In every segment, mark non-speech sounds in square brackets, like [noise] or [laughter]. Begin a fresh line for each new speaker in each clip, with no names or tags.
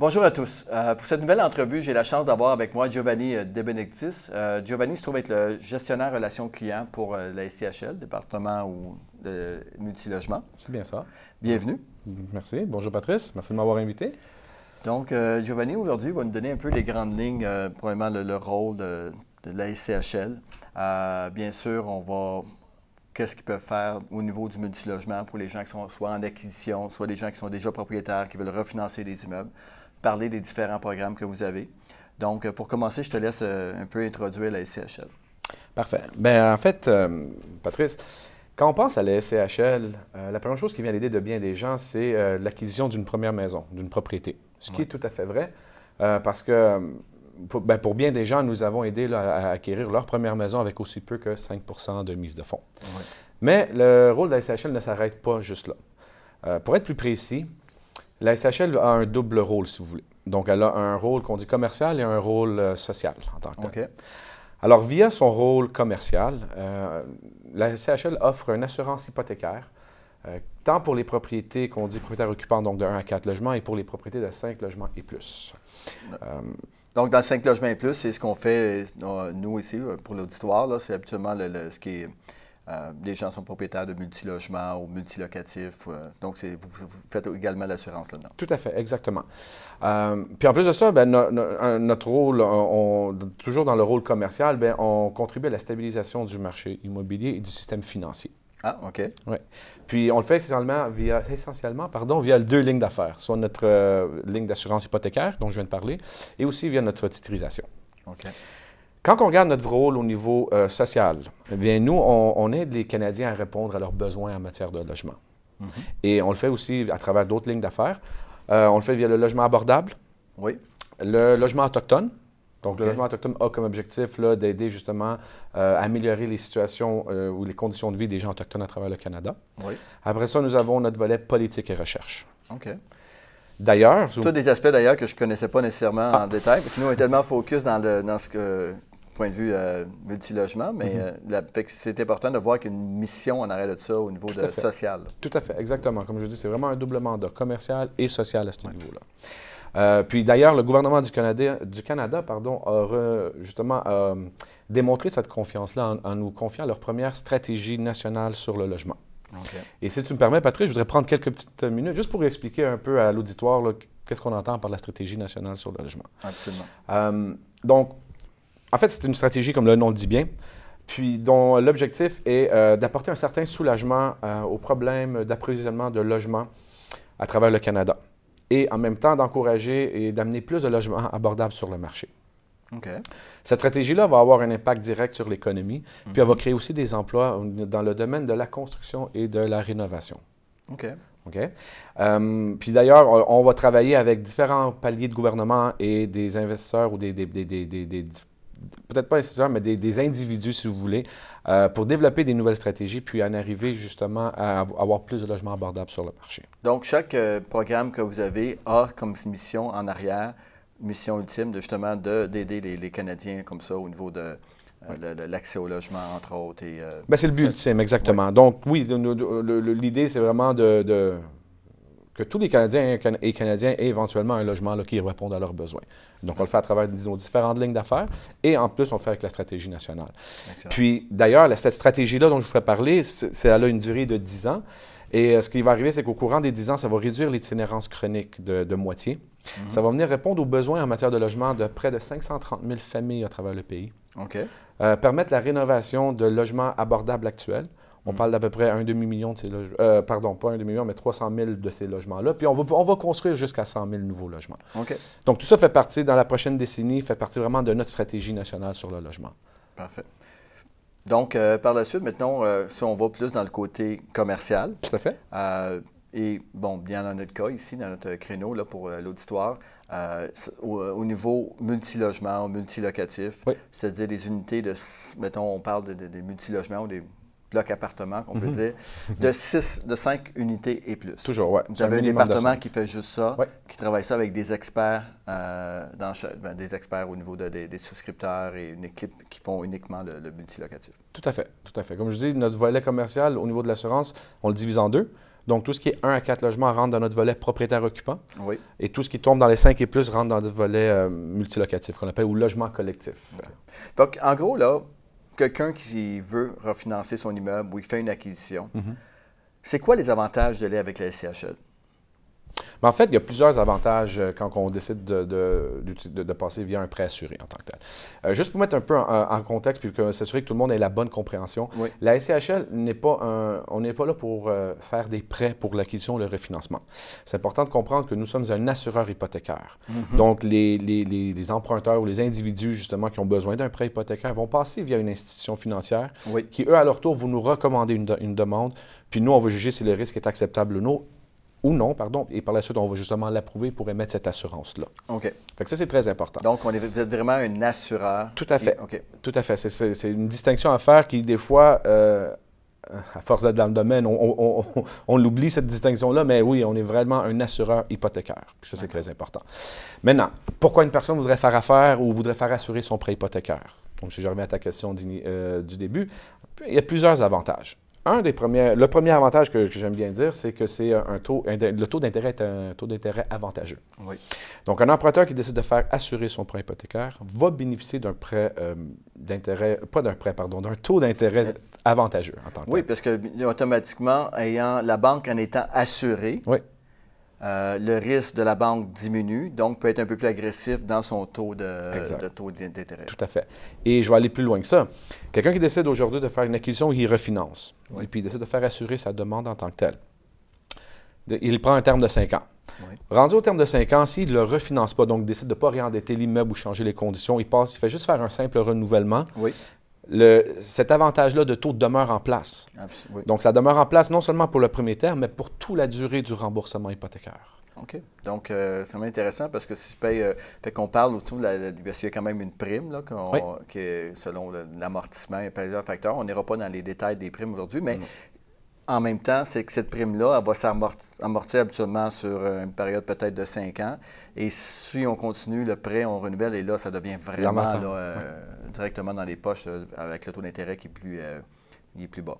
Bonjour à tous. Euh, pour cette nouvelle entrevue, j'ai la chance d'avoir avec moi Giovanni euh, De Benedictis. Euh, Giovanni se trouve être le gestionnaire relations clients pour la SCHL, département ou de multilogement.
C'est bien ça.
Bienvenue.
Merci. Bonjour Patrice. Merci de m'avoir invité.
Donc, Giovanni, aujourd'hui, va nous donner un peu les grandes lignes, probablement le, rôle de, de la SCHL. bien sûr, on va qu'est-ce qu'ils peuvent faire au niveau du multilogement pour les gens qui sont soit en acquisition, soit des gens qui sont déjà propriétaires, qui veulent refinancer des immeubles parler des différents programmes que vous avez. Donc, euh, pour commencer, je te laisse euh, un peu introduire la SCHL.
Parfait. Bien, en fait, euh, Patrice, quand on pense à la SCHL, la première chose qui vient à l'idée de bien des gens, c'est l'acquisition d'une première maison, d'une propriété. Ce qui est tout à fait vrai, parce que ben, pour, bien des gens, nous avons aidé à acquérir leur première maison avec aussi peu que 5% de mise de fonds. Mais le rôle de la SCHL ne s'arrête pas juste là. pour être plus précis, la SHL a un double rôle, si vous voulez. Donc, elle a un rôle qu'on dit commercial et un rôle euh, social en tant que tel. Alors, via son rôle commercial, euh, la SHL offre une assurance hypothécaire, euh, tant pour les propriétés qu'on dit propriétaires occupants, donc de 1 à 4 logements, et pour les propriétés de 5 logements et plus.
donc, dans 5 logements et plus, c'est ce qu'on fait, nous ici, pour l'auditoire, c'est habituellement ce qui est euh, les gens sont propriétaires de multilogements ou multilocatifs. Euh, donc, vous, faites également l'assurance là-dedans.
Tout à fait, exactement. Euh, puis en plus de ça, ben, notre rôle, toujours dans le rôle commercial, ben, on contribue à la stabilisation du marché immobilier et du système financier.
Ah, OK.
Oui. Puis on le fait essentiellement via, essentiellement, pardon, via deux lignes d'affaires, soit notre ligne d'assurance hypothécaire, dont je viens de parler, et aussi via notre titrisation.
OK.
Quand on regarde notre rôle au niveau euh, social, eh bien, nous, on, aide les Canadiens à répondre à leurs besoins en matière de logement. Mhm. Et on le fait aussi à travers d'autres lignes d'affaires. Euh, on le fait via le logement abordable.
Oui.
Le logement autochtone. Donc, le logement autochtone a comme objectif d'aider justement euh, à améliorer les situations ou les conditions de vie des gens autochtones à travers le Canada.
Oui.
Après ça, nous avons notre volet politique et recherche.
OK.
D'ailleurs.
Tous des aspects d'ailleurs que je ne connaissais pas nécessairement en détail, parce que nous, on est tellement focus dans, le, dans ce que point de vue euh, multilogement, mais mhm. euh, c'est important de voir qu'il y a une mission en arrière de ça au niveau de social.
Tout à fait, exactement. Comme je dis, c'est vraiment un double mandat, commercial et social à ce niveau-là. Euh, puis d'ailleurs, le gouvernement du Canada, du Canada pardon, a justement démontré cette confiance-là en, nous confiant leur première stratégie nationale sur le logement. Et si tu me permets, Patrick, je voudrais prendre quelques petites minutes juste pour expliquer un peu à l'auditoire qu'est-ce qu'on entend par la stratégie nationale sur le logement.
Absolument.
donc, en fait, c'est une stratégie, comme le nom le dit bien, puis dont l'objectif est euh, d'apporter un certain soulagement euh, aux problèmes d'approvisionnement de logements à travers le Canada et en même temps d'encourager et d'amener plus de logements abordables sur le marché. Cette stratégie-là va avoir un impact direct sur l'économie, puis elle va mhm. créer aussi des emplois dans le domaine de la construction et de la rénovation.
OK.
OK? Euh, puis d'ailleurs, on, va travailler avec différents paliers de gouvernement et des investisseurs ou des, des, des, des peut-être pas nécessairement, mais des, individus, si vous voulez, euh, pour développer des nouvelles stratégies, puis en arriver justement à avoir plus de logements abordables sur le marché.
Donc, chaque euh, programme que vous avez a comme mission en arrière, mission ultime, de justement d'aider les, Canadiens comme ça au niveau de euh, l'accès au logement, entre autres. Et,
ben, c'est le but ultime, exactement. Donc, oui, l'idée, c'est vraiment de que tous les Canadiens et Canadiens aient éventuellement un logement là, qui réponde à leurs besoins. Donc, on le fait à travers nos différentes lignes d'affaires et en plus, on le fait avec la stratégie nationale. Puis, d'ailleurs, cette stratégie-là dont je vous fais parler, c'est, elle a une durée de 10 ans. Et euh, ce qui va arriver, c'est qu'au courant des 10 ans, ça va réduire l'itinérance chronique de, moitié. Mhm. Ça va venir répondre aux besoins en matière de logement de près de 530 000 familles à travers le pays.
OK.
Euh, permettre la rénovation de logements abordables actuels. On parle d'à peu près un demi-million de ces logements. Euh, pardon, pas un demi-million, mais 300 000 de ces logements-là. Puis on va, on va construire jusqu'à 100 000 nouveaux logements. Donc tout ça fait partie, dans la prochaine décennie, fait partie vraiment de notre stratégie nationale sur le logement.
Parfait. Donc, euh, par la suite, maintenant, euh, si on va plus dans le côté commercial.
Tout à fait.
et bon, bien dans notre cas, ici, dans notre créneau là, pour l'auditoire, au, niveau multilogement, multilocatif, c'est-à-dire des unités de, mettons, on parle de, des multilogements ou des bloc appartement, qu'on peut dire, de 6, de 5 unités et plus.
Toujours, oui.
Vous avez un département qui fait juste ça,
Ouais.
qui travaille ça avec des experts, euh, dans ben, des experts au niveau de- des, des souscripteurs et une équipe qui font uniquement le, le multilocatif.
Tout à fait, tout à fait. Comme je dis, notre volet commercial au niveau de l'assurance, on le divise en deux. Donc, tout ce qui est 1 à 4 logements rentre dans notre volet propriétaire-occupant
Oui.
et tout ce qui tombe dans les 5 et plus rentre dans notre volet euh, multilocatif, qu'on appelle ou logement collectif.
Donc, en gros, là, quelqu'un qui veut refinancer son immeuble ou il fait une acquisition,
Mhm.
c'est quoi les avantages de l'aller avec la SCHL?
Mais en fait, il y a plusieurs avantages euh, quand on décide de, de- d'uti- de- de passer via un prêt assuré en tant que tel. Euh, juste pour mettre un peu en, en contexte puis que s'assurer que tout le monde ait la bonne compréhension,
Oui.
la SCHL n'est pas un, on n'est pas là pour euh, faire des prêts pour l'acquisition ou le refinancement. C'est important de comprendre que nous sommes un assureur hypothécaire. Donc, les, les- les- les emprunteurs ou les individus justement qui ont besoin d'un prêt hypothécaire vont passer via une institution financière
Oui.
qui, eux, à leur tour, vont nous recommander une, une demande. Puis nous, on va juger si le risque est acceptable ou non, ou non, pardon. Et par la suite, on va justement l'approuver pour émettre cette assurance-là.
OK.
Fait que ça, c'est très important.
Donc, on est, vous êtes vraiment un assureur.
Tout à fait.
OK.
Tout à fait. C'est- une distinction à faire qui, des fois, euh, à force d'être dans le domaine, on, on- on- on l'oublie, cette distinction-là, mais oui, on est vraiment un assureur hypothécaire. Puis ça, c'est très important. Maintenant, pourquoi une personne voudrait faire affaire ou voudrait faire assurer son prêt hypothécaire? Donc, si je remets à ta question euh, du début, il y a plusieurs avantages. Un des premiers, le premier avantage que, que j'aime bien dire, c'est que c'est un taux, le taux d'intérêt est un taux d'intérêt avantageux.
Oui.
Donc, un emprunteur qui décide de faire assurer son prêt hypothécaire va bénéficier d'un prêt euh, d'intérêt, pas d'un prêt, pardon, d'un taux d'intérêt avantageux en tant que
Oui,
tel.
parce que automatiquement, ayant la banque en étant assurée,
Oui.
Euh, le risque de la banque diminue, donc peut être un peu plus agressif dans son taux de, de taux d'intérêt.
Tout à fait. Et je vais aller plus loin que ça. Quelqu'un qui décide aujourd'hui de faire une acquisition, il refinance.
Oui.
Et puis il décide de faire assurer sa demande en tant que telle. Il prend un terme de 5 ans.
Oui.
Rendu au terme de 5 ans, s'il ne le refinance pas, donc décide de ne pas réendetter l'immeuble ou changer les conditions, il passe, il fait juste faire un simple renouvellement,
Oui,
le- cet avantage-là de taux demeure en place. Donc, ça demeure en place non seulement pour le premier terme, mais pour toute la durée du remboursement hypothécaire.
OK. Donc, euh, c'est vraiment intéressant parce que si je paye, euh, fait qu'on parle autour de la, parce qu'il y a quand même une prime, là, qu'on-
Oui.
qui est selon l'amortissement et plusieurs facteurs. On n'ira pas dans les détails des primes aujourd'hui, mais
Non.
En même temps, c'est que cette prime-là, elle va s'amortir habituellement sur euh, une période peut-être de 5 ans. Et si on continue le prêt, on renouvelle, et là, ça devient vraiment là, euh, directement dans les poches euh, avec le taux d'intérêt qui est plus, euh, il est plus bas.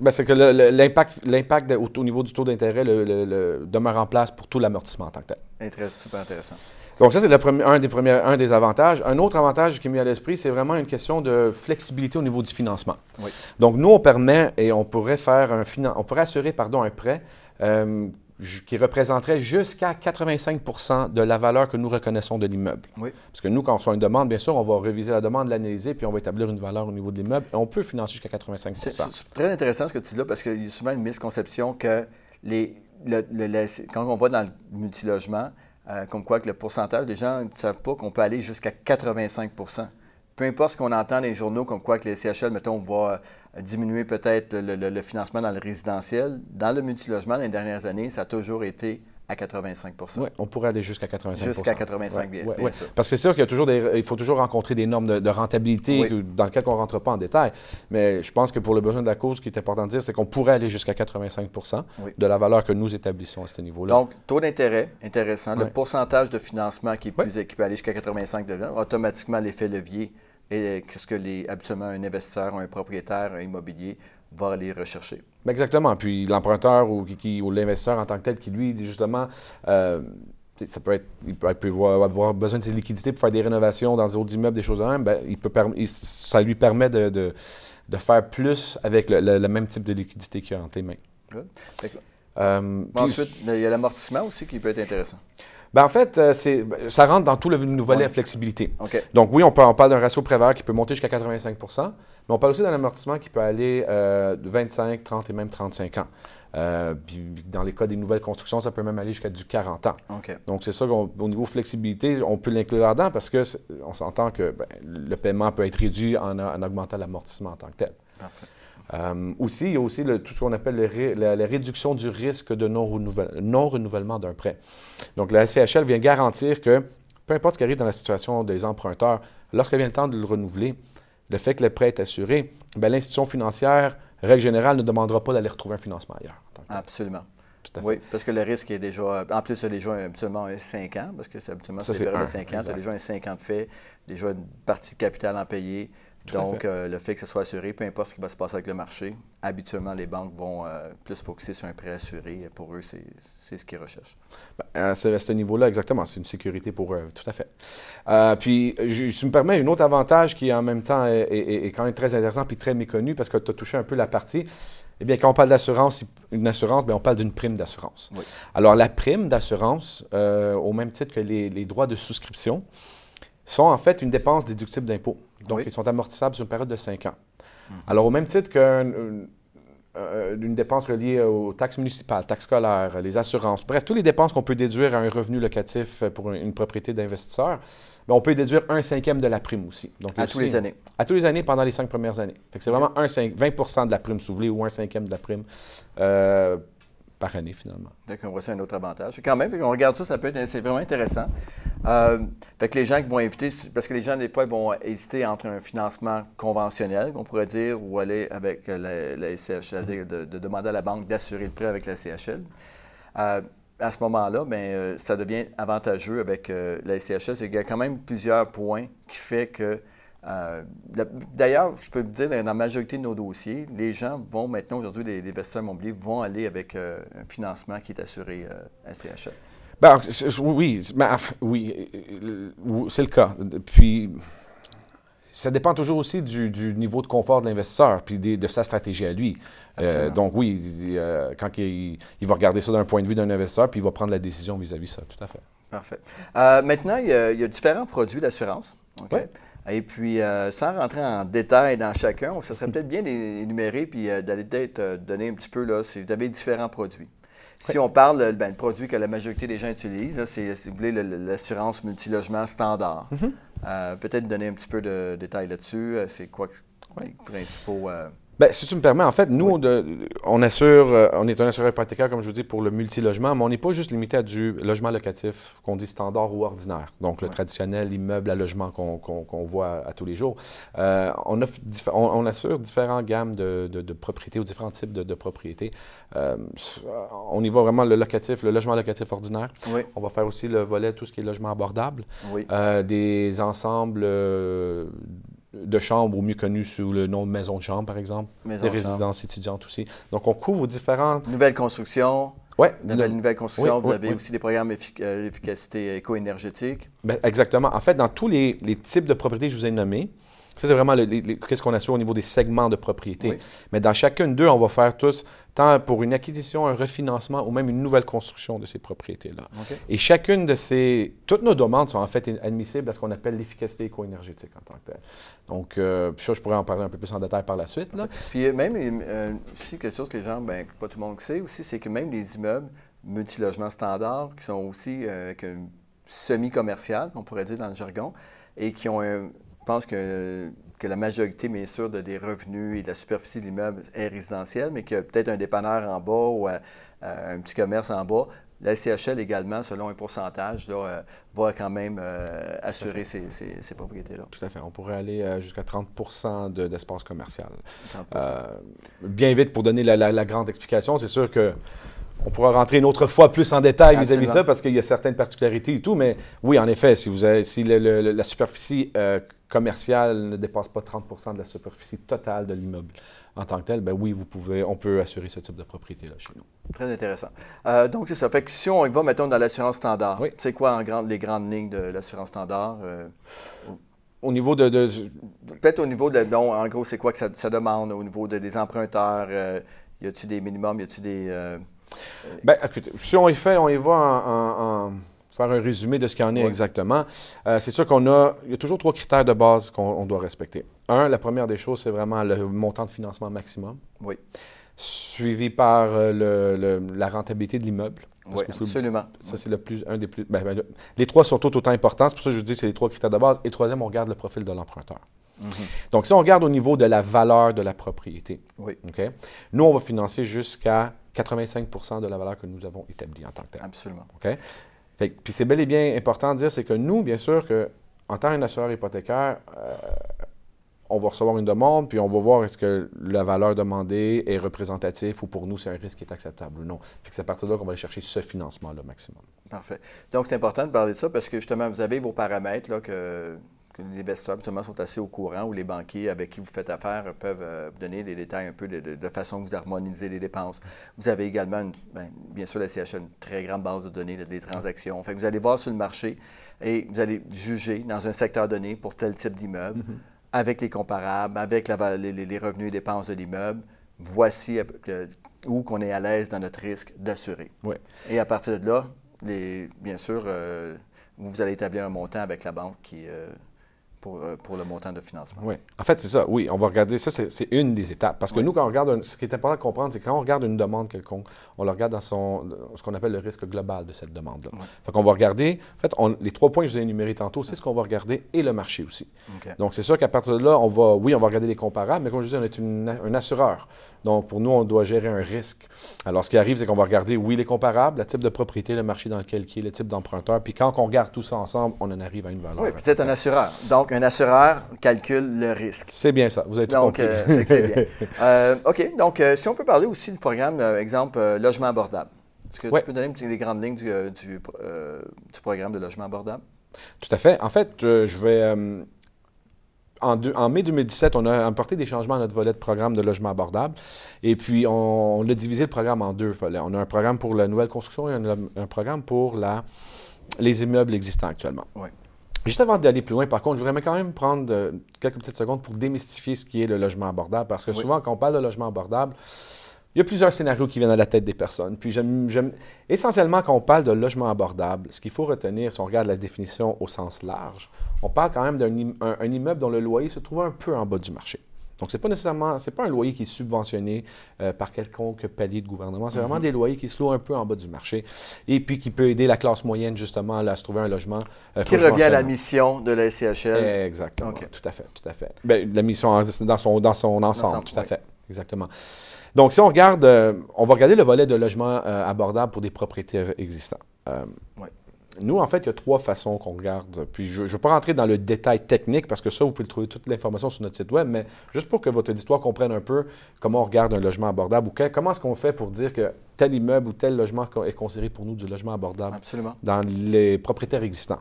Ben, c'est que l'impact, au, au niveau du taux d'intérêt le- le- le demeure en place pour tout l'amortissement en tant que tel.
Super intéressant.
Donc ça, c'est un, des premiers, un des avantages. Un autre avantage qui est mis à l'esprit, c'est vraiment une question de flexibilité au niveau du financement.
Oui.
Donc nous, on permet et on pourrait faire un finan- on pourrait assurer pardon, un prêt euh, qui représenterait jusqu'à 85% de la valeur que nous reconnaissons de l'immeuble.
Oui.
Parce que nous, quand on reçoit une demande, bien sûr, on va réviser la demande, l'analyser, puis on va établir une valeur au niveau de l'immeuble et on peut financer jusqu'à 85
C'est c'est très intéressant ce que tu dis là parce qu'il y a souvent une misconception que les, le- le- le- quand on va dans le multilogement, euh, comme quoi que le pourcentage des gens ne savent pas qu'on peut aller jusqu'à 85% Peu importe ce qu'on entend dans les journaux, comme quoi que les CHL, mettons, va euh, diminuer peut-être le, le- le financement dans le résidentiel. Dans le multilogement, dans les dernières années, ça a toujours été à 85
Oui, on pourrait aller jusqu'à 85
Jusqu'à 85,
Ouais,
bien,
ouais,
bien
ouais.
sûr.
Parce que c'est sûr qu'il y a toujours des, il faut toujours rencontrer des normes de, de rentabilité
Oui.
que- dans lesquelles on ne rentre pas en détail. Mais je pense que pour le besoin de la cause, ce qui est important de dire, c'est qu'on pourrait aller jusqu'à 85
Oui.
de la valeur que nous établissons à ce niveau-là.
Donc, taux d'intérêt, intéressant. Le pourcentage de financement qui est plus qui peut aller jusqu'à 85 automatiquement l'effet levier et ce que les, habituellement un investisseur ou un propriétaire immobilier va aller rechercher.
Ben, Exactement. Puis l'emprunteur ou, qui- qui- ou l'investisseur en tant que tel qui, lui, dit justement, euh, ça peut être, il peut, avoir, besoin de ses liquidités pour faire des rénovations dans des autres immeubles, des choses de même, ben, il peut ça lui permet de, de- de faire plus avec le, le- le même type de liquidité qu'il a entre les mains. Euh, puis-
ensuite, il y a l'amortissement aussi qui peut être intéressant.
Ben, en fait, euh, ça rentre dans tout le nouveau volet
Ouais.
flexibilité. Donc oui, on, peut, on parle d'un ratio prévert qui peut monter jusqu'à 85 mais on parle aussi d'un amortissement qui peut aller euh, de 25, 30 et même 35 ans. Euh, puis dans les cas des nouvelles constructions, ça peut même aller jusqu'à du 40 ans. Donc c'est ça qu'au au niveau flexibilité, on peut l'inclure là-dedans parce que c'est- on s'entend que ben, le paiement peut être réduit en, en augmentant l'amortissement en tant que tel.
Parfait.
Euh, aussi, il y a aussi le- tout ce qu'on appelle le ré- la, la réduction du risque de non-renouvelle- non-renouvellement d'un prêt. Donc, la SCHL vient garantir que, peu importe ce qui arrive dans la situation des emprunteurs, lorsque vient le temps de le renouveler, le fait que le prêt est assuré, ben, l'institution financière, règle générale, ne demandera pas d'aller retrouver un financement ailleurs.
Absolument. Oui, parce que le risque est déjà. En plus, c'est déjà habituellement un 5 ans, parce que c'est habituellement c'est des périodes de 5 ans. Tu as déjà un 5 ans de fait, déjà une partie de capital en payer. Donc, euh, le fait que ce soit assuré, peu importe ce qui va se passer avec le marché, habituellement, les banques vont euh, plus focuser sur un prêt assuré. Pour eux, c'est ce qu'ils recherchent.
Ben, à ce, niveau-là, exactement, c'est une sécurité pour eux, tout à fait. Euh, puis, je, si me permets, un autre avantage qui, en même temps, est, quand même très intéressant puis très méconnu, parce que tu as touché un peu la partie, eh bien, quand on parle d'assurance, une assurance, bien, on parle d'une prime d'assurance. Alors, la prime d'assurance, au même titre que les, les droits de souscription, sont en fait une dépense déductible d'impôt. Donc, ils sont amortissables sur une période de 5 ans. Mhm. Alors, au même titre qu'une euh, dépense reliée aux taxes municipales, taxes scolaires, les assurances, bref, toutes les dépenses qu'on peut déduire à un revenu locatif pour une, propriété d'investisseur, on peut déduire un cinquième de la prime aussi.
Donc, à tous les années.
À tous les années pendant les cinq premières années. c'est vraiment un 20% de la prime, si ou un cinquième de la prime euh, par année, finalement.
D'accord, voici un autre avantage. Quand même, on regarde ça, ça peut être, c'est vraiment intéressant. Euh, fait que les gens qui vont éviter, parce que les gens, des fois, vont hésiter entre un financement conventionnel, qu'on pourrait dire, ou aller avec la, la c'est-à-dire de, demander à la banque d'assurer le prêt avec la CHL. Euh, à ce moment-là, bien, euh, ça devient avantageux avec la SCHL. Il y a quand même plusieurs points qui fait que D'ailleurs, je peux vous dire, dans la majorité de nos dossiers, les gens vont maintenant, aujourd'hui, les, investisseurs immobiliers vont aller avec un financement qui est assuré à CHL.
Ben, oui, oui, euh, c'est le cas. Puis, ça dépend toujours aussi du, niveau de confort de l'investisseur puis de, sa stratégie à lui. Euh, donc oui, euh, quand il, va regarder ça d'un point de vue d'un investisseur, puis il va prendre la décision vis-à-vis de ça, tout à fait.
Parfait. maintenant, il y, a, différents produits d'assurance. Et puis, sans rentrer en détail dans chacun, ça serait peut-être bien d'énumérer puis d'aller peut-être donner un petit peu, là, si vous avez différents produits. Si on parle ben, le produit que la majorité des gens utilisent, c'est, si vous voulez, l'assurance multilogement standard. Mm-hmm. Euh, peut-être donner un petit peu de détails là-dessus. Euh, c'est quoi les principaux. Euh,
Bien, si tu me permets, en fait, nous, on, assure, euh, on est un assureur hypothécaire, comme je vous dis, pour le multilogement, mais on n'est pas juste limité à du logement locatif qu'on dit standard ou ordinaire. Donc, le traditionnel immeuble à logement qu'on voit à, tous les jours. Euh, on, offre on, assure différentes gammes de, propriétés ou différents types de, propriétés. Euh, on y va vraiment le locatif, le logement locatif ordinaire. On va faire aussi le volet, tout ce qui est logement abordable. des ensembles de chambres, ou mieux connues sous le nom de maison de chambre, par exemple. des résidences étudiantes aussi. Donc, on couvre différentes...
Nouvelles constructions.
Oui.
Nouvelles, nouvelles constructions. vous avez aussi des programmes d'efficacité euh, éco-énergétique.
Ben, exactement. En fait, dans tous les, les, types de propriétés que je vous ai nommés, ça, c'est vraiment qu'est-ce qu'on assure au niveau des segments de propriété. Mais dans chacune d'eux, on va faire tous, tant pour une acquisition, un refinancement ou même une nouvelle construction de ces propriétés-là. Et chacune de ces. Toutes nos demandes sont en fait admissibles à ce qu'on appelle l'efficacité éco-énergétique en tant que telle. Donc, euh, ça, je pourrais en parler un peu plus en détail par la suite. Là.
Puis, euh, même, euh, aussi, quelque chose que les gens, ben, pas tout le monde sait aussi, c'est que même les immeubles multilogements standards, qui sont aussi semi-commercial, qu'on pourrait dire dans le jargon, et qui ont un je pense que, que, la majorité, bien sûr, de des revenus et de la superficie de l'immeuble est résidentielle, mais qu'il y a peut-être un dépanneur en bas ou euh, un petit commerce en bas. La CHL également, selon un pourcentage, euh, va quand même euh, assurer ces, propriétés-là.
Tout à fait. On pourrait aller jusqu'à 30% d'espace commercial. bien vite, pour donner la grande explication, c'est sûr que on pourra rentrer une autre fois plus en détail vis-à-vis de ça parce qu'il y a certaines particularités et tout. Mais oui, en effet, si, vous avez, si la superficie euh, commerciale ne dépasse pas 30% de la superficie totale de l'immeuble en tant que tel, ben oui, vous pouvez, on peut assurer ce type de propriété-là chez nous.
Très intéressant. Euh, donc, c'est ça. Fait que si on y va, mettons, dans l'assurance standard, c'est quoi en les grandes lignes de l'assurance standard? Euh,
au niveau de...
Peut-être au niveau de... Non, en gros, c'est quoi que ça, demande au niveau des emprunteurs? y a-t-il des minimums? Y a-t-il des...
Bien, écoutez, si on y fait, on y va en, faire un résumé de ce qu'il en est exactement. Euh, c'est sûr qu'on a, il y a toujours trois critères de base qu'on doit respecter. Un, la première des choses, c'est vraiment le montant de financement maximum.
Oui.
Suivi par euh, la rentabilité de l'immeuble.
Oui, absolument.
Ça, c'est le plus, un des plus. Ben, ben, les trois sont tout autant importants. C'est pour ça que je vous dis que c'est les trois critères de base. Et troisième, on regarde le profil de l'emprunteur. Mhm. Donc, si on regarde au niveau de la valeur de la propriété,
oui.
nous, on va financer jusqu'à 85 de la valeur que nous avons établie en tant que tel.
Absolument.
OK? Puis c'est bel et bien important de dire, c'est que nous, bien sûr, que, en tant qu'assureur hypothécaire, euh, on va recevoir une demande, puis on va voir est-ce que la valeur demandée est représentative ou pour nous, c'est un risque qui est acceptable ou non. c'est à partir de là qu'on va aller chercher ce financement-là maximum.
Parfait. Donc, c'est important de parler de ça parce que justement, vous avez vos paramètres là, que, les investisseurs justement sont assez au courant ou les banquiers avec qui vous faites affaire peuvent euh, vous donner des détails un peu de, façon que vous harmonisez les dépenses. Vous avez également, ben, bien sûr, la CHA, une très grande base de données des transactions. Fait que vous allez voir sur le marché et vous allez juger dans un secteur donné pour tel type d'immeuble. Mm-hmm avec les comparables, avec les, revenus et dépenses de l'immeuble, voici euh, où qu'on est à l'aise dans notre risque d'assurer. Et à partir de là, bien sûr, euh, vous allez établir un montant avec la banque qui, euh, euh, pour, le montant de financement.
Oui. En fait, c'est ça. Oui, on va regarder. Ça, c'est une des étapes. Parce que nous, quand on regarde, ce qui est important de comprendre, c'est quand on regarde une demande quelconque, on le regarde dans son, ce qu'on appelle le risque global de cette demande-là. Ouais. Fait qu'on va regarder, en fait, les trois points que je vous ai énumérés tantôt, c'est ce qu'on va regarder et le marché aussi. Donc, c'est sûr qu'à partir de là, on va, oui, on va regarder les comparables, mais comme je disais, on est un assureur. Donc, pour nous, on doit gérer un risque. Alors, ce qui arrive, c'est qu'on va regarder, oui, les comparables, le type de propriété, le marché dans lequel il est, le type d'emprunteur. Puis quand on regarde tout ça ensemble, on en arrive à une valeur.
Oui, puis c'est un assureur. Donc, un assureur calcule le risque.
C'est bien ça. Vous tout
donc,
compris.
Euh, c'est bien. [laughs] Euh, OK. Donc, euh, si on peut parler aussi du programme, exemple, logement abordable. Est-ce que tu peux donner les grandes lignes du, du, du, programme de logement abordable?
Tout à fait. En fait, je vais en, mai 2017, on a apporté des changements à notre volet de programme de logement abordable. Et puis, on, a divisé le programme en deux volets. On a un programme pour la nouvelle construction et un, programme pour la, les immeubles existants actuellement. Juste avant d'aller plus loin, par contre, je voudrais quand même prendre euh, quelques petites secondes pour démystifier ce qui est le logement abordable. Parce que souvent, quand on parle de logement abordable, il y a plusieurs scénarios qui viennent à la tête des personnes. Puis j'aime, essentiellement, quand on parle de logement abordable, ce qu'il faut retenir, si on regarde la définition au sens large, on parle quand même d'un immeuble dont le loyer se trouve un peu en bas du marché. Donc, ce n'est pas nécessairement, c'est pas un loyer qui est subventionné euh, par quelconque palier de gouvernement. C'est vraiment mhm. des loyers qui se louent un peu en bas du marché et puis qui peut aider la classe moyenne, justement, à se trouver un logement.
Euh, qui revient à la mission de la SCHL.
Exactement. Tout à fait, tout à fait. Bien, la mission dans son, dans son ensemble, tout à fait. Exactement. Donc, si on regarde, euh, on va regarder le volet de logement abordable pour des propriétaires existants. Euh, nous, en fait, il y a trois façons qu'on regarde. Puis, je ne vais pas rentrer dans le détail technique parce que ça, vous pouvez trouver toute l'information sur notre site web, mais juste pour que votre auditoire comprenne un peu comment on regarde un logement abordable ou comment est-ce qu'on fait pour dire que tel immeuble ou tel logement est considéré pour nous du logement abordable dans les propriétaires existants.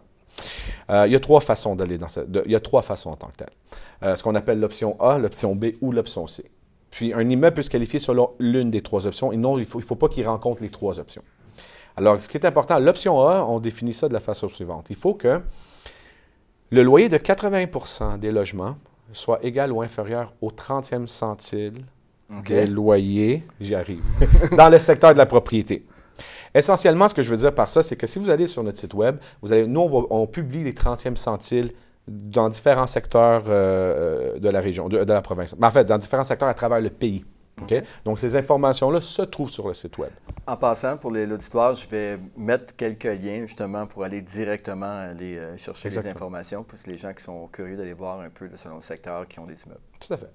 il y a trois façons d'aller dans cette, il y a trois façons en tant que tel. ce qu'on appelle l'option A, l'option B ou l'option C. Puis un immeuble peut se qualifier selon l'une des trois options et non, il ne faut, il faut pas qu'il rencontre les trois options. Alors, ce qui est important, l'option A, on définit ça de la façon suivante. Il faut que le loyer de 80% des logements soit égal ou inférieur au 30e centile des loyers, j'y arrive, [laughs] dans le secteur de la propriété. Essentiellement, ce que je veux dire par ça, c'est que si vous allez sur notre site web, vous allez, nous, on, on publie les 30e centiles dans différents secteurs euh, de la région, de, la province. Mais en fait, dans différents secteurs à travers le pays. Donc, ces informations-là se trouvent sur le site Web.
En passant, pour l'auditoire, je vais mettre quelques liens justement pour aller directement aller euh, chercher les informations, pour les gens qui sont curieux d'aller voir un peu selon le secteur qui ont des immeubles.
Tout à fait.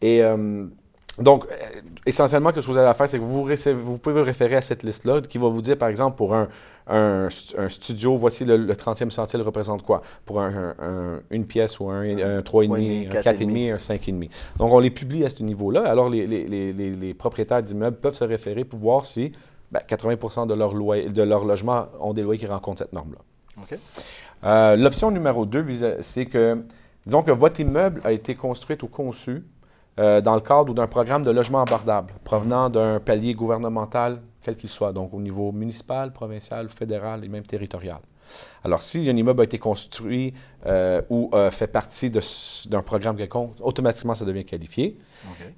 Et euh, donc, euh, essentiellement, ce que vous allez faire, c'est que vous, vous pouvez vous référer à cette liste-là qui va vous dire, par exemple, pour un, un, studio, voici le, 30e centile représente quoi? Pour un, une pièce ou un, un 3,5, un 4,5, un 5,5. Donc, on les publie à ce niveau-là. Alors, les, les, les, les propriétaires d'immeubles peuvent se référer pour voir si 80 ben, de leur, loyer, de leur logement ont des loyers qui rencontrent cette norme-là. Euh, l'option numéro 2, c'est que, donc, votre immeuble a été construit ou conçu euh, dans le cadre d'un programme de logement abordable provenant d'un palier gouvernemental, quel qu'il soit, donc au niveau municipal, provincial, fédéral et même territorial. Alors, si un immeuble a été construit euh, ou euh, fait partie d'un programme quelconque, automatiquement, ça devient qualifié.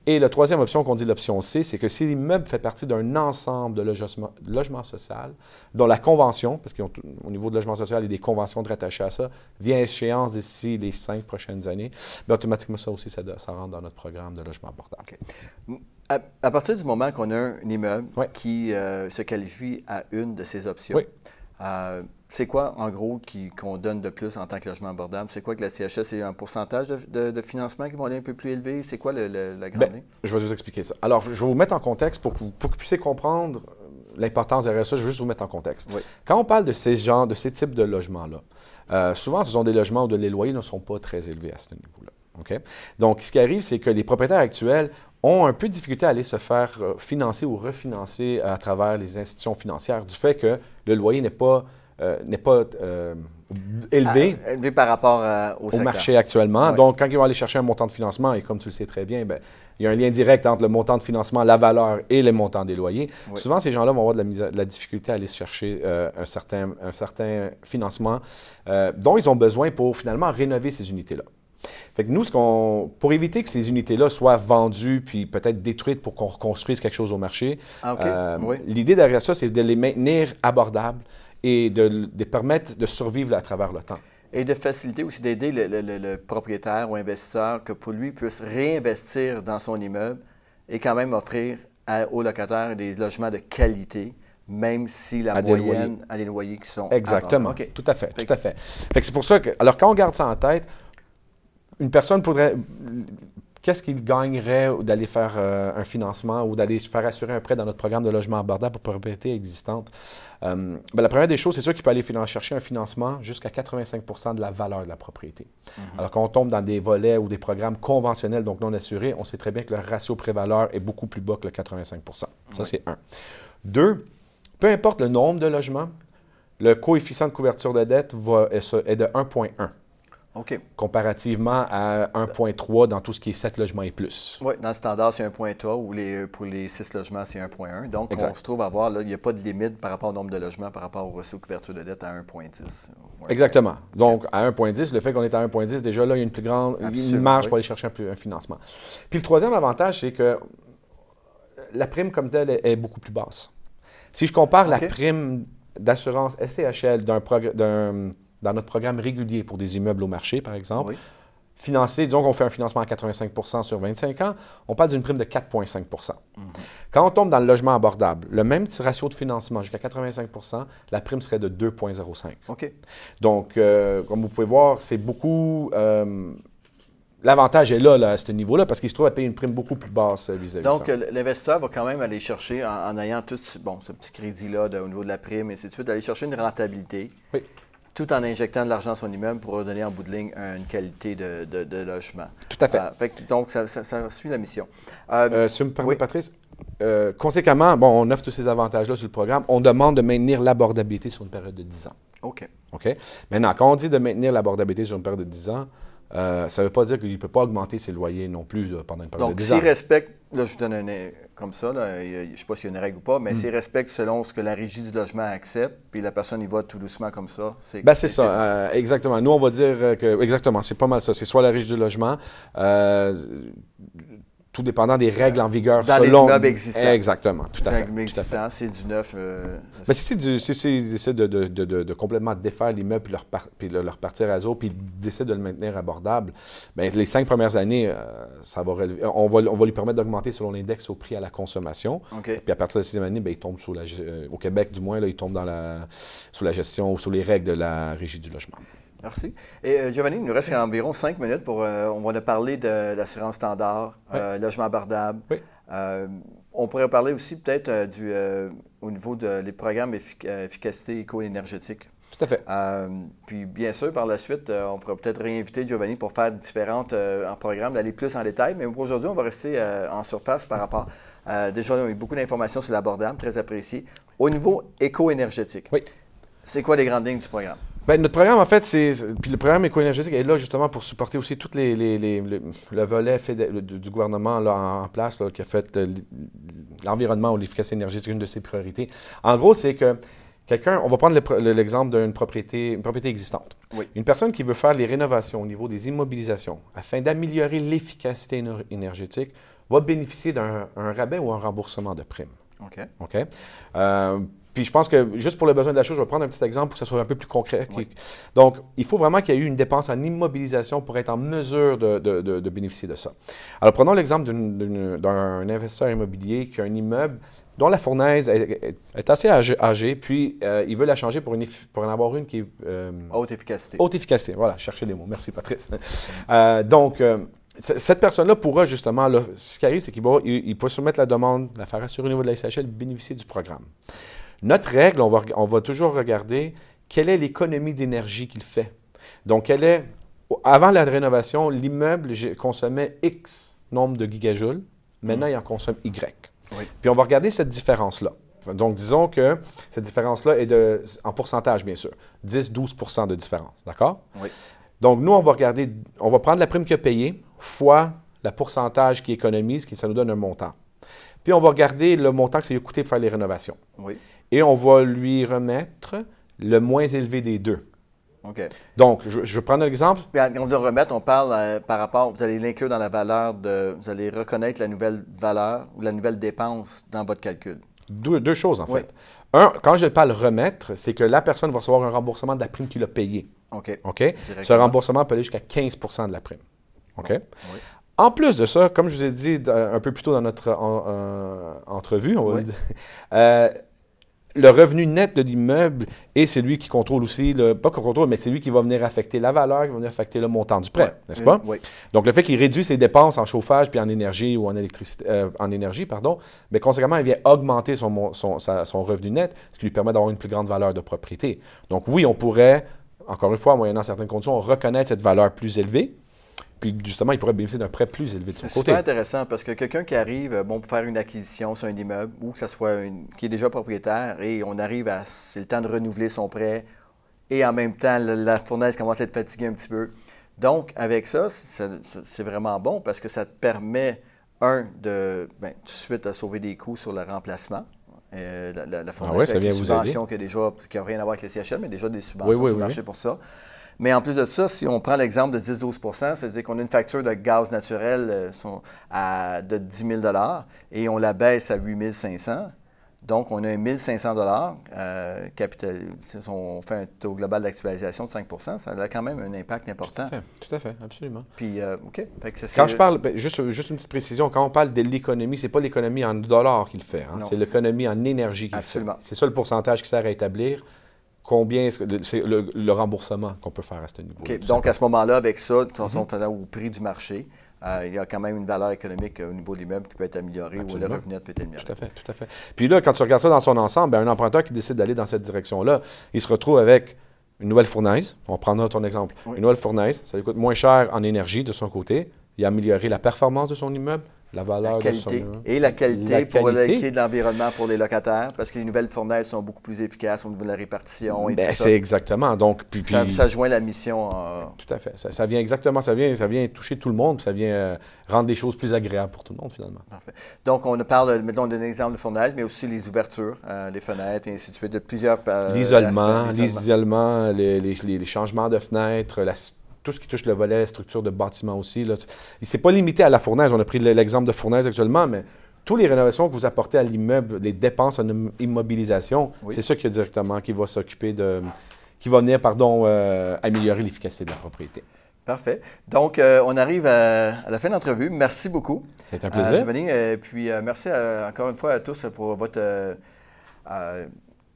Et la troisième option qu'on dit l'option C, c'est que si l'immeuble fait partie d'un ensemble de logement, logement, social, dont la convention, parce qu'au niveau de logement social, il y a des conventions de rattacher à ça, vient à échéance d'ici les cinq prochaines années, bien, automatiquement, ça aussi, ça, rentre dans notre programme de logement abordable.
À, partir du moment qu'on a un immeuble qui euh, se qualifie à une de ces options, c'est quoi, en gros, qu'on donne de plus en tant que logement abordable? C'est quoi que la CHS, c'est un pourcentage de, financement qui va aller un peu plus élevé? C'est quoi le, la grande
ben, Je vais vous expliquer ça. Alors, je vais vous mettre en contexte pour que vous, puissiez comprendre l'importance derrière ça. Je vais juste vous mettre en contexte. Quand on parle de ces genres, de ces types de logements-là, euh, souvent, ce sont des logements où les loyers ne sont pas très élevés à ce niveau-là. Donc, ce qui arrive, c'est que les propriétaires actuels ont un peu de difficulté à aller se faire euh, financer ou refinancer à travers les institutions financières du fait que le loyer n'est pas, euh, n'est pas euh, élevé.
Ah, élevé par rapport au,
au marché actuellement. Donc, quand ils vont aller chercher un montant de financement, et comme tu le sais très bien, ben, il y a un lien direct entre le montant de financement, la valeur et le montant des loyers. Souvent, ces gens-là vont avoir de la, de la, difficulté à aller chercher un, certain, un certain financement dont ils ont besoin pour finalement rénover ces unités-là. Fait que nous, ce qu'on, pour éviter que ces unités-là soient vendues puis peut-être détruites pour qu'on reconstruise quelque chose au marché,
ah, euh,
l'idée derrière ça, c'est de les maintenir abordables et de, permettre de survivre à travers le temps.
Et de faciliter aussi d'aider le, propriétaire ou investisseur que pour lui puisse réinvestir dans son immeuble et quand même offrir aux locataires des logements de qualité même si la moyenne a des loyers qui sont
Exactement. Tout à fait, tout à fait. fait c'est pour ça que, alors quand on garde ça en tête, une personne pourrait. Qu'est-ce qu'il gagnerait d'aller faire euh, un financement ou d'aller faire assurer un prêt dans notre programme de logement abordable pour propriété existante? Euh, ben, la première des choses, c'est sûr qu'il peut aller chercher un financement jusqu'à 85% de la valeur de la propriété. Mm-hmm. Alors, quand on tombe dans des volets ou des programmes conventionnels, donc non assurés, on sait très bien que le ratio pré-valeur est beaucoup plus bas que le 85% Ça, c'est un. Deux, peu importe le nombre de logements, le coefficient de couverture de dette va, est de 1,1. Comparativement à 1,3 dans tout ce qui est 7 logements et plus.
Oui, dans le standard, c'est 1,3 ou les, pour les 6 logements, c'est 1,1. Donc, on se trouve à voir, là, il n'y a pas de limite par rapport au nombre de logements, par rapport au reçu de couverture de dette à 1,10.
Exactement. Donc, à 1,10, le fait qu'on est à 1,10, déjà là, il y a une plus grande marge pour aller chercher un, financement. Puis le troisième avantage, c'est que la prime comme telle est, beaucoup plus basse. Si je compare la prime d'assurance SCHL d'un dans notre programme régulier pour des immeubles au marché, par exemple, financé, disons qu'on fait un financement à 85% sur 25 ans, on parle d'une prime de 4,5 mhm. Quand on tombe dans le logement abordable, le même ratio de financement jusqu'à 85% la prime serait de 2,05
OK.
Donc, euh, comme vous pouvez voir, c'est beaucoup. Euh, l'avantage est là, à ce niveau-là, parce qu'il se trouve à payer une prime beaucoup plus basse vis-à-vis
Donc, l'investisseur va quand même aller chercher, en, ayant tout bon, ce petit crédit-là au niveau de la prime, et ainsi de suite, aller chercher une rentabilité.
Oui
tout en injectant de l'argent dans son immeuble pour redonner en bout de ligne une qualité de, logement.
Tout à fait. Euh,
donc, ça, suit la mission.
Euh, euh, si vous me permettez, Patrice, conséquemment, bon, on offre tous ces avantages-là sur le programme. On demande de maintenir l'abordabilité sur une période de 10 ans.
OK.
OK? Maintenant, quand on dit de maintenir l'abordabilité sur une période de 10 ans, ça ne veut pas dire qu'il ne peut pas augmenter ses loyers non plus pendant une période de 10 ans.
Donc, s'il respecte, là, je vous donne un, comme ça, je ne sais pas s'il y a une règle ou pas, mais hmm. respecte selon ce que la régie du logement accepte, puis la personne y va tout doucement comme ça.
C'est ben, c'est ça, euh, exactement. Nous, on va dire que, exactement, c'est pas mal ça. C'est soit la régie du logement, euh, tout dépendant des règles en vigueur.
Dans selon... les immeubles existants.
Exactement, tout à fait.
existants, c'est du neuf. Euh,
Mais si c'est de, de, de, de, complètement défaire l'immeuble puis, leur, puis le, leur partir à zéro, puis décident de le maintenir abordable, bien, les cinq premières années, euh, ça va on, va, on va lui permettre d'augmenter selon l'index au prix à la consommation. Puis à partir de la sixième année, bien, il tombe sous la, euh, au Québec du moins, là, il tombe dans la, sous la gestion ou sous les règles de la régie du logement.
Merci. Et euh, Giovanni, il nous reste environ cinq minutes pour. Euh, on va parler de l'assurance standard, euh, logement abordable.
Oui.
on pourrait parler aussi peut-être du au niveau des programmes efficacité éco-énergétique.
Tout à fait.
puis bien sûr, par la suite, on pourrait peut-être réinviter Giovanni pour faire différentes en programmes, d'aller plus en détail. Mais pour aujourd'hui, on va rester en surface par rapport. déjà, on a eu beaucoup d'informations sur l'abordable, très apprécié. Au niveau éco-énergétique.
Oui.
C'est quoi les grandes lignes du programme?
Bien, notre programme, en fait, c'est. Puis le programme éco-énergétique est là justement pour supporter aussi tout les, les, le volet du gouvernement là, en place qui a fait euh, l'environnement ou l'efficacité énergétique une de ses priorités. En gros, c'est que quelqu'un, on va prendre l'exemple d'une propriété, une propriété existante. Une personne qui veut faire les rénovations au niveau des immobilisations afin d'améliorer l'efficacité énergétique va bénéficier d'un rabais ou un remboursement de primes.
OK.
OK? Euh, puis je pense que juste pour le besoin de la chose, je vais prendre un petit exemple pour que ça soit un peu plus concret. Donc, il faut vraiment qu'il y ait eu une dépense en immobilisation pour être en mesure de, bénéficier de ça. Alors, prenons l'exemple d'un investisseur immobilier qui a un immeuble dont la fournaise est, assez âgée, puis euh, il veut la changer pour, pour en avoir une qui est...
Euh, haute efficacité.
Haute efficacité, voilà, chercher les mots. Merci, Patrice. [laughs] Euh, donc, cette personne-là pourra justement, ce qui arrive, c'est qu'il il, peut soumettre la demande, la faire assurer au niveau de la SHL, bénéficier du programme. Notre règle, on va, on va toujours regarder quelle est l'économie d'énergie qu'il fait. Donc, quelle est avant la rénovation, l'immeuble consommait X nombre de gigajoules. Maintenant, il en consomme Y.
Oui.
Puis on va regarder cette différence-là. Donc, disons que cette différence-là est de, en pourcentage, bien sûr, 10-12% de différence. D'accord?
Oui.
Donc, nous, on va regarder, on va prendre la prime qu'il a payée fois le pourcentage qu'il économise, qui ça nous donne un montant. Puis, on va regarder le montant que ça lui a coûté pour faire les rénovations.
Oui.
Et on va lui remettre le moins élevé des deux.
OK.
Donc, je, je vais prendre un exemple.
Puis, quand on veut remettre, on parle euh, par rapport, vous allez l'inclure dans la valeur de, vous allez reconnaître la nouvelle valeur ou la nouvelle dépense dans votre calcul.
Deux, deux choses, en fait.
Oui.
Un, quand je parle remettre, c'est que la personne va recevoir un remboursement de la prime qu'il a payée.
OK.
OK? Ce remboursement peut aller jusqu'à 15% de la prime. OK? En plus de ça, comme je vous ai dit un peu plus tôt dans notre en- en- entrevue, on va
Oui.
dire, [laughs] euh, le revenu net de l'immeuble est celui qui contrôle aussi, le, pas qu'on contrôle, mais c'est lui qui va venir affecter la valeur, qui va venir affecter le montant du prêt,
Ouais.
n'est-ce pas?
Oui.
Donc, le fait qu'il réduit ses dépenses en chauffage puis en énergie ou en électricité, euh, en énergie, pardon, mais conséquemment, il vient augmenter son, mon- son, sa- son revenu net, ce qui lui permet d'avoir une plus grande valeur de propriété. Donc, oui, on pourrait, encore une fois, moyennant certaines conditions, reconnaître cette valeur plus élevée, puis justement, il pourrait bénéficier d'un prêt plus élevé de son
C'est
côté.
super intéressant parce que quelqu'un qui arrive euh, bon, pour faire une acquisition sur un immeuble ou que ce soit une, qui est déjà propriétaire et on arrive à. C'est le temps de renouveler son prêt et en même temps, la, la fournaise commence à être fatiguée un petit peu. Donc, avec ça, c'est c'est vraiment bon parce que ça te permet, un, de ben, tout de suite de sauver des coûts sur le remplacement. Euh, la, la, la fournaise
Ah ouais, ça
avec
vous
subventions qui, a déjà, qui n'a rien à voir avec les CHL, mais déjà des subventions
Oui, oui,
sur
oui,
le marché pour ça. Mais en plus de ça, si on prend l'exemple de 10-12% c'est-à-dire qu'on a une facture de gaz naturel euh, à- de 10 000 et on la baisse à 8 500 donc, on a 1 500 euh, capital, si on fait un taux global d'actualisation de 5% ça a quand même un impact
Tout
important.
à fait, tout à fait, absolument.
Puis, euh, OK. Fait que ça,
Quand je parle, ben, juste, juste une petite précision, quand on parle de l'économie, c'est pas l'économie en dollars qu'il fait, hein, c'est l'économie en énergie qu'il fait.
Absolument.
C'est ça le pourcentage qui sert à établir combien est-ce que le- c'est le, le remboursement qu'on peut faire à ce niveau.
OK. Donc, à ce moment-là, avec ça, de toute façon, au prix du marché, euh, il y a quand même une valeur économique euh, au niveau de l'immeuble qui peut être améliorée ou le revenu peut être amélioré.
Tout à fait, tout à fait. Puis là, quand tu regardes ça dans son ensemble, ben, un emprunteur qui décide d'aller dans cette direction-là, il se retrouve avec une nouvelle fournaise. On prendra ton exemple.
Oui.
Une nouvelle fournaise, ça lui coûte moins cher en énergie de son côté. Il a amélioré la performance de son immeuble, la valeur
La
de
qualité.
son
Et la qualité
La
pour
qualité.
de l'environnement pour les locataires, parce que les nouvelles fournaises sont beaucoup plus efficaces au niveau de la répartition et
Ben, c'est exactement. Donc, puis,
Ça,
puis-
ça joint la mission. euh,
Tout à fait. Ça, ça vient exactement, ça vient, ça vient toucher tout le monde, puis ça vient euh, rendre les choses plus agréables pour tout le monde, finalement.
Parfait. Donc, on parle, mettons, d'un exemple de fournaise, mais aussi les ouvertures, euh, les fenêtres, et ainsi de suite, de plusieurs.
L'isolement, les- les- les changements de fenêtres, la- tout ce qui touche le volet, structure de bâtiment aussi. Là. Il s'est pas limité à la fournaise. On a pris l'exemple de fournaise actuellement, mais toutes les rénovations que vous apportez à l'immeuble, les dépenses en im- immobilisation,
Oui.
c'est ça qui est directement qui va s'occuper de, qui va venir, pardon, euh, améliorer l'efficacité de la propriété.
Parfait. Donc, euh, on arrive à, à la fin de l'entrevue. Merci beaucoup.
C'est un
Euh,
plaisir.
Giovanni, euh, puis euh, merci euh, encore une fois à tous pour votre, euh, euh,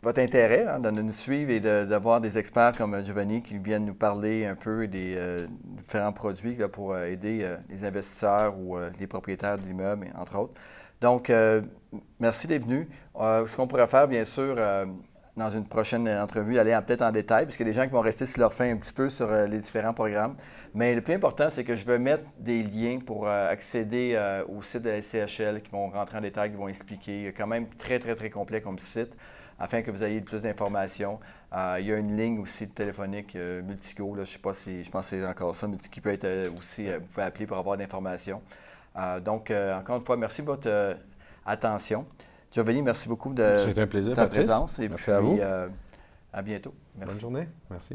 votre intérêt hein, de nous suivre et d'avoir des experts comme Giovanni qui viennent nous parler un peu des euh, différents produits pour euh, aider euh, les investisseurs ou euh, les propriétaires de l'immeuble, entre autres. Donc, euh, merci d'être venu. Euh, ce qu'on pourrait faire, bien sûr, euh, dans une prochaine entrevue, aller peut-être en détail, parce qu'il y a des gens qui vont rester sur leur fin un petit peu sur euh, les différents programmes. Mais le plus important, c'est que je vais mettre des liens pour euh, accéder euh, au site de la SCHL qui vont rentrer en détail, qui vont expliquer. Il est quand même très, très, très complet comme site afin que vous ayez plus d'informations. Euh, il y a une ligne aussi téléphonique euh, Multigo, là, je ne sais pas si, je pense que c'est encore ça, multi- qui peut être euh, aussi, vous pouvez appeler pour avoir d'informations. Donc, encore une fois, merci de votre attention. Giovanni, merci beaucoup de
un plaisir,
ta
Patrice.
présence. Et
Merci
puis,
à vous.
à bientôt. Merci.
Bonne journée. Merci.